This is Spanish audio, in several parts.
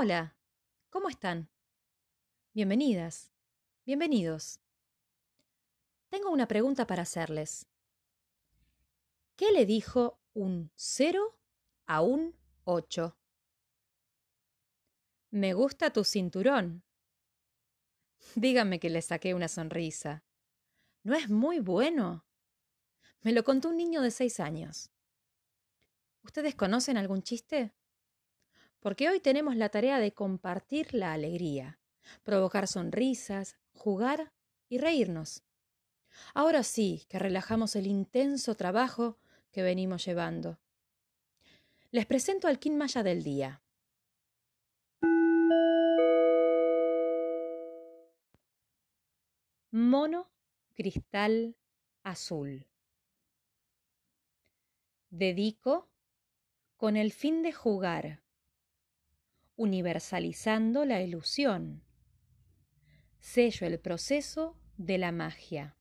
Hola, ¿cómo están? Bienvenidas, bienvenidos. Tengo una pregunta para hacerles. ¿Qué le dijo un 0 a un 8? Me gusta tu cinturón. Díganme que le saqué una sonrisa. ¿No es muy bueno? Me lo contó un niño de seis años. ¿Ustedes conocen algún chiste? Porque hoy tenemos la tarea de compartir la alegría, provocar sonrisas, jugar y reírnos. Ahora sí que relajamos el intenso trabajo que venimos llevando. Les presento al Kin Maya del día. Mono cristal azul. Dedico con el fin de jugar, universalizando la ilusión. Sello el proceso de la magia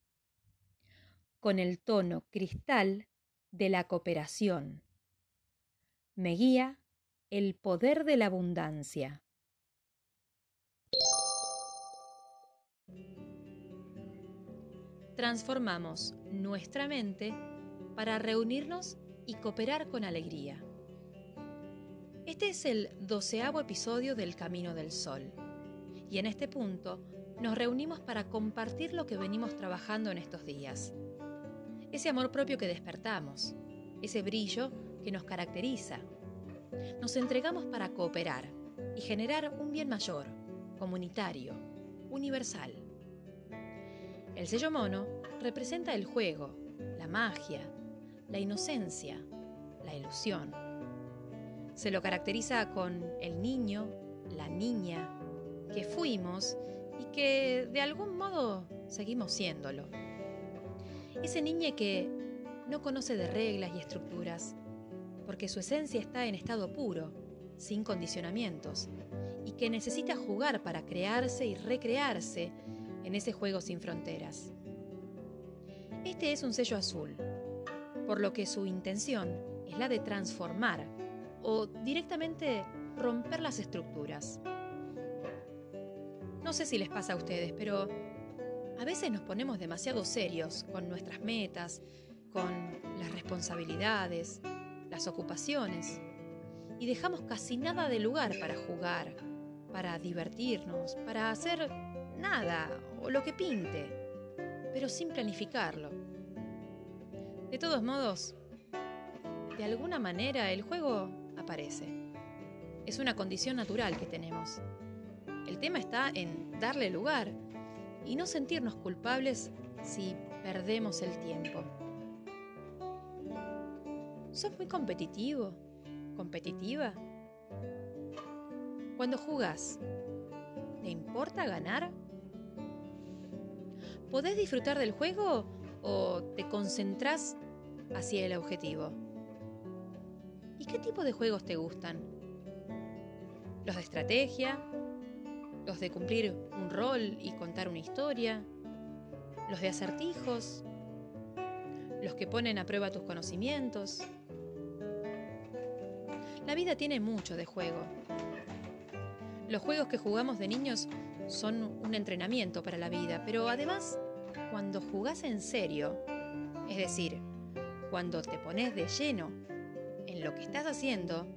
con el tono cristal de la cooperación. Me guía el poder de la abundancia. Transformamos nuestra mente para reunirnos y cooperar con alegría. Este es el doceavo episodio del Camino del Sol y en este punto nos reunimos para compartir lo que venimos trabajando en estos días ese amor propio que despertamos, ese brillo que nos caracteriza. Nos entregamos para cooperar y generar un bien mayor, comunitario, universal. El sello mono representa el juego, la magia, la inocencia, la ilusión. Se lo caracteriza con el niño, la niña, que fuimos y que de algún modo seguimos siéndolo. Ese niño que no conoce de reglas y estructuras, porque su esencia está en estado puro, sin condicionamientos, y que necesita jugar para crearse y recrearse en ese juego sin fronteras. Este es un sello azul, por lo que su intención es la de transformar o directamente romper las estructuras. No sé si les pasa a ustedes, pero a veces nos ponemos demasiado serios con nuestras metas, con las responsabilidades, las ocupaciones, y dejamos casi nada de lugar para jugar, para divertirnos, para hacer nada o lo que pinte, pero sin planificarlo. De todos modos, de alguna manera el juego aparece. Es una condición natural que tenemos. El tema está en darle lugar y no sentirnos culpables si perdemos el tiempo. ¿Sos muy competitivo? ¿Competitiva? Cuando jugás, ¿te importa ganar? ¿Podés disfrutar del juego o te concentrás hacia el objetivo? ¿Y qué tipo de juegos te gustan? ¿Los de estrategia? los de cumplir un rol y contar una historia, los de acertijos, los que ponen a prueba tus conocimientos. La vida tiene mucho de juego. Los juegos que jugamos de niños son un entrenamiento para la vida, pero además, cuando jugás en serio, es decir, cuando te pones de lleno en lo que estás haciendo,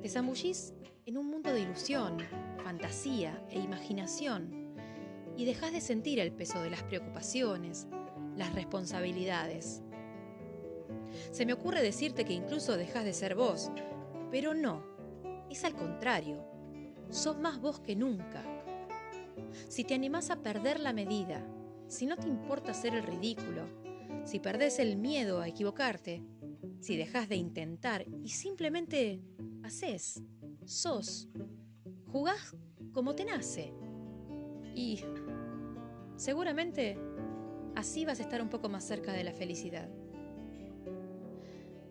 te zambullís en un mundo de ilusión, fantasía e imaginación y dejas de sentir el peso de las preocupaciones, las responsabilidades. Se me ocurre decirte que incluso dejas de ser vos, pero no, es al contrario, sos más vos que nunca. Si te animás a perder la medida, si no te importa hacer el ridículo, si perdés el miedo a equivocarte, si dejas de intentar y simplemente haces, sos, jugás como te nace. Y seguramente así vas a estar un poco más cerca de la felicidad.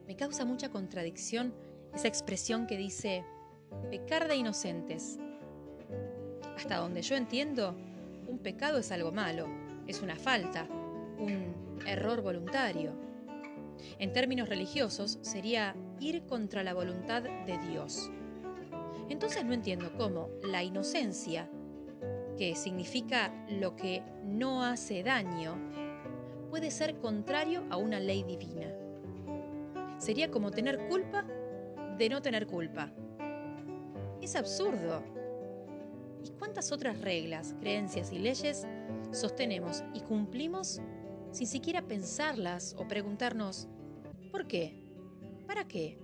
Me causa mucha contradicción esa expresión que dice pecar de inocentes. Hasta donde yo entiendo, un pecado es algo malo, es una falta, un error voluntario. En términos religiosos, sería ir contra la voluntad de Dios. Entonces no entiendo cómo la inocencia, que significa lo que no hace daño, puede ser contrario a una ley divina. Sería como tener culpa de no tener culpa. Es absurdo. ¿Y cuántas otras reglas, creencias y leyes sostenemos y cumplimos sin siquiera pensarlas o preguntarnos, ¿por qué? ¿Para qué?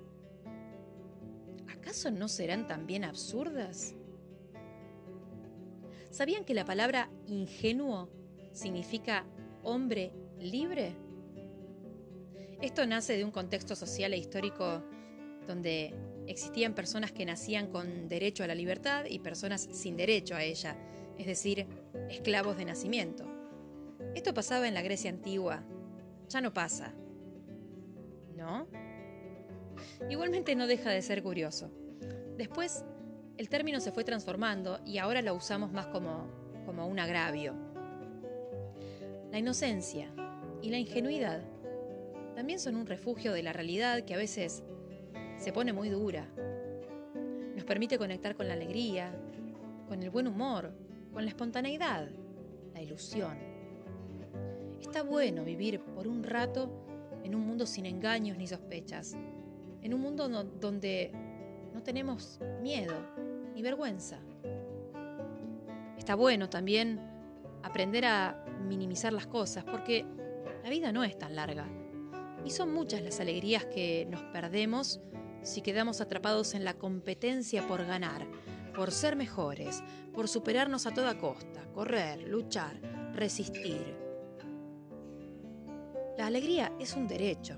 ¿Acaso no serán también absurdas? ¿Sabían que la palabra ingenuo significa hombre libre? Esto nace de un contexto social e histórico donde existían personas que nacían con derecho a la libertad y personas sin derecho a ella, es decir, esclavos de nacimiento. Esto pasaba en la Grecia antigua, ya no pasa. ¿No? Igualmente no deja de ser curioso. Después, el término se fue transformando y ahora lo usamos más como, como un agravio. La inocencia y la ingenuidad también son un refugio de la realidad que a veces se pone muy dura. Nos permite conectar con la alegría, con el buen humor, con la espontaneidad, la ilusión. Está bueno vivir por un rato en un mundo sin engaños ni sospechas, en un mundo donde no tenemos miedo ni vergüenza. Está bueno también aprender a minimizar las cosas porque la vida no es tan larga y son muchas las alegrías que nos perdemos si quedamos atrapados en la competencia por ganar, por ser mejores, por superarnos a toda costa, correr, luchar, resistir. La alegría es un derecho,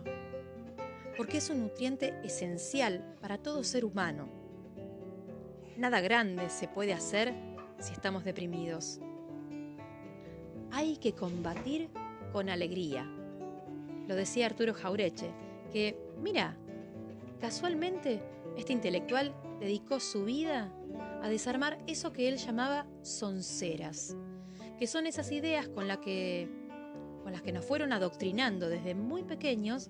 porque es un nutriente esencial para todo ser humano. Nada grande se puede hacer si estamos deprimidos. Hay que combatir con alegría. Lo decía Arturo Jaureche, que, mira, Casualmente, este intelectual dedicó su vida a desarmar eso que él llamaba sonceras, que son esas ideas con, que, con las que nos fueron adoctrinando desde muy pequeños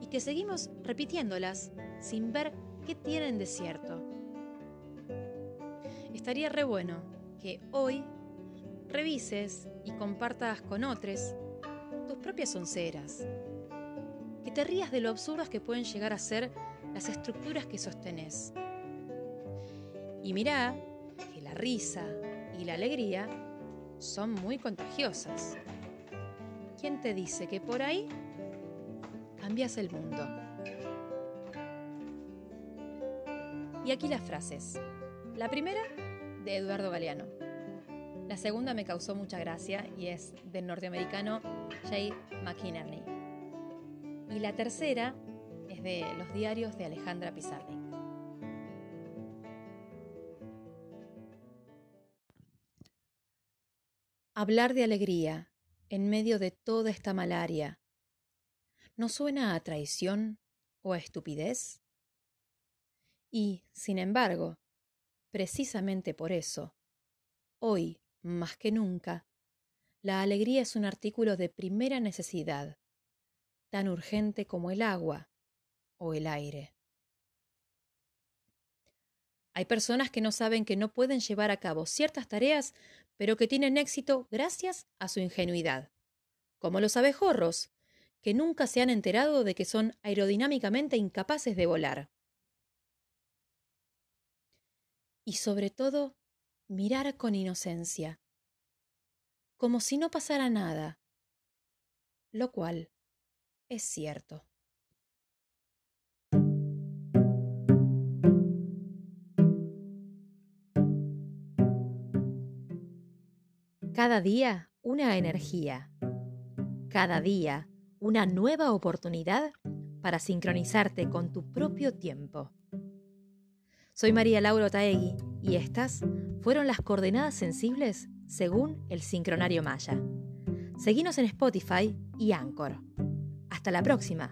y que seguimos repitiéndolas sin ver qué tienen de cierto. Estaría re bueno que hoy revises y compartas con otros tus propias sonceras, que te rías de lo absurdas que pueden llegar a ser las estructuras que sostenés. Y mirá que la risa y la alegría son muy contagiosas. ¿Quién te dice que por ahí cambias el mundo? Y aquí las frases. La primera, de Eduardo Galeano. La segunda me causó mucha gracia y es del norteamericano Jay McInerney. Y la tercera de los diarios de Alejandra Pizarnik. Hablar de alegría en medio de toda esta malaria, ¿no suena a traición o a estupidez? Y, sin embargo, precisamente por eso, hoy, más que nunca, la alegría es un artículo de primera necesidad, tan urgente como el agua, o el aire. Hay personas que no saben que no pueden llevar a cabo ciertas tareas, pero que tienen éxito gracias a su ingenuidad, como los abejorros, que nunca se han enterado de que son aerodinámicamente incapaces de volar. Y sobre todo, mirar con inocencia, como si no pasara nada, lo cual es cierto. Cada día una energía. Cada día una nueva oportunidad para sincronizarte con tu propio tiempo. Soy María Laura Taegui y estas fueron las coordenadas sensibles según el sincronario Maya. Seguinos en Spotify y Anchor. Hasta la próxima.